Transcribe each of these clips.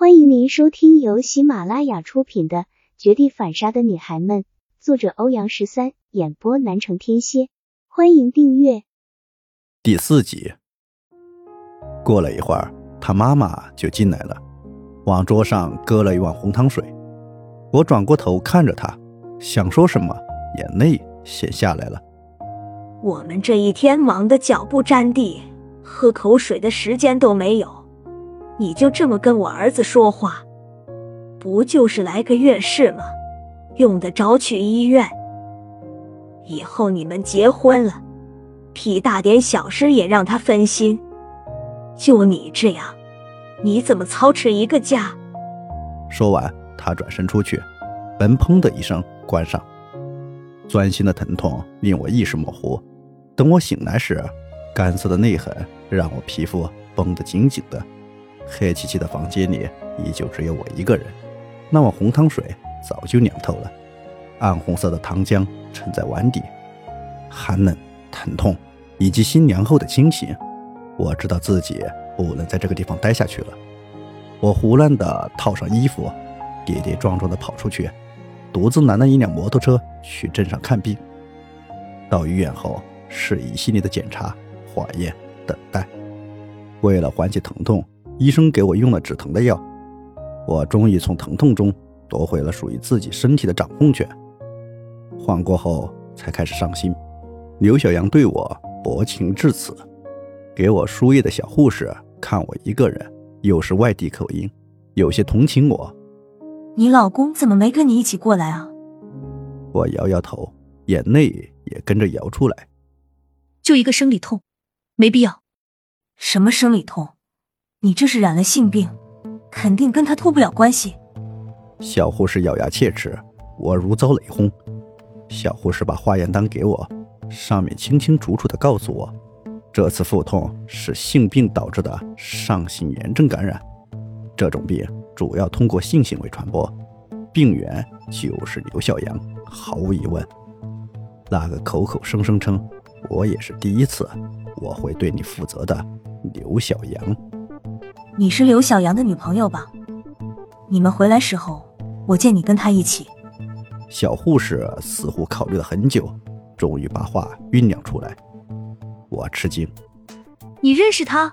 欢迎您收听由喜马拉雅出品的《绝地反杀的女孩们》，作者欧阳十三，演播南城天蝎。欢迎订阅第四集。过了一会儿，他妈妈就进来了，往桌上搁了一碗红糖水。我转过头看着他，想说什么，眼泪先下来了。我们这一天忙得脚不沾地，喝口水的时间都没有。你就这么跟我儿子说话，不就是来个月事吗？用得着去医院？以后你们结婚了，屁大点小事也让他分心。就你这样，你怎么操持一个家？说完，他转身出去，门砰的一声关上。钻心的疼痛令我意识模糊。等我醒来时，干涩的内痕让我皮肤绷得紧紧的。黑漆漆的房间里依旧只有我一个人，那碗红汤水早就凉透了，暗红色的糖浆沉在碗底，寒冷、疼痛以及心凉后的清醒，我知道自己不能在这个地方待下去了。我胡乱地套上衣服，跌跌撞撞地跑出去，独自拦了一辆摩托车去镇上看病。到医院后是一系列的检查、化验、等待，为了缓解疼痛。医生给我用了止疼的药，我终于从疼痛中夺回了属于自己身体的掌控权。缓过后，才开始伤心。刘小阳对我薄情至此，给我输液的小护士看我一个人，又是外地口音，有些同情我。你老公怎么没跟你一起过来啊？我摇摇头，眼泪也跟着摇出来。就一个生理痛，没必要。什么生理痛？你这是染了性病，肯定跟他脱不了关系。小护士咬牙切齿，我如遭雷轰。小护士把化验单给我，上面清清楚楚的告诉我，这次腹痛是性病导致的上性炎症感染。这种病主要通过性行为传播，病源就是刘小阳。毫无疑问，那个口口声声称我也是第一次，我会对你负责的刘小阳。你是刘小阳的女朋友吧？你们回来时候，我见你跟他一起。小护士似乎考虑了很久，终于把话酝酿出来。我吃惊。你认识他？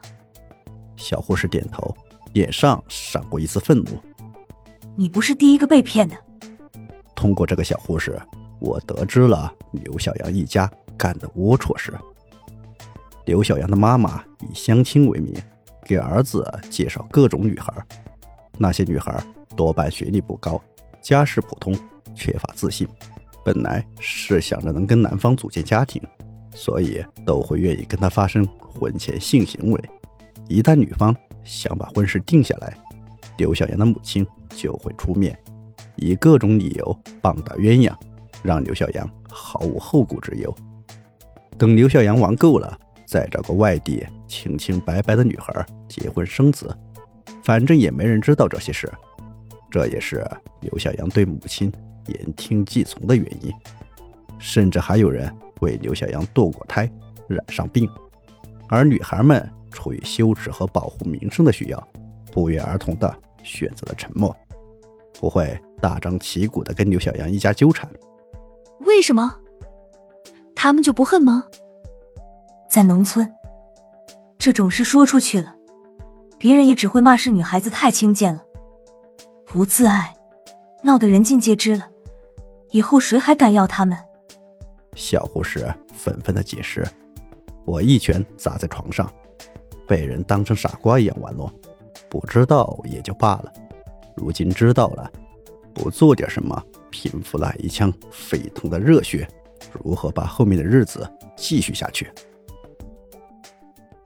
小护士点头，脸上闪过一丝愤怒。你不是第一个被骗的。通过这个小护士，我得知了刘小阳一家干的龌龊事。刘小阳的妈妈以相亲为名。给儿子介绍各种女孩，那些女孩多半学历不高，家世普通，缺乏自信。本来是想着能跟男方组建家庭，所以都会愿意跟他发生婚前性行为。一旦女方想把婚事定下来，刘小阳的母亲就会出面，以各种理由棒打鸳鸯，让刘小阳毫无后顾之忧。等刘小阳玩够了。再找个外地清清白白的女孩结婚生子，反正也没人知道这些事。这也是刘小阳对母亲言听计从的原因。甚至还有人为刘小阳堕过胎、染上病，而女孩们出于羞耻和保护名声的需要，不约而同的选择了沉默，不会大张旗鼓的跟刘小阳一家纠缠。为什么？他们就不恨吗？在农村，这种事说出去了，别人也只会骂是女孩子太轻贱了，不自爱，闹得人尽皆知了，以后谁还敢要他们？小护士愤愤的解释，我一拳砸在床上，被人当成傻瓜一样玩弄，不知道也就罢了，如今知道了，不做点什么平复那一腔沸腾的热血，如何把后面的日子继续下去？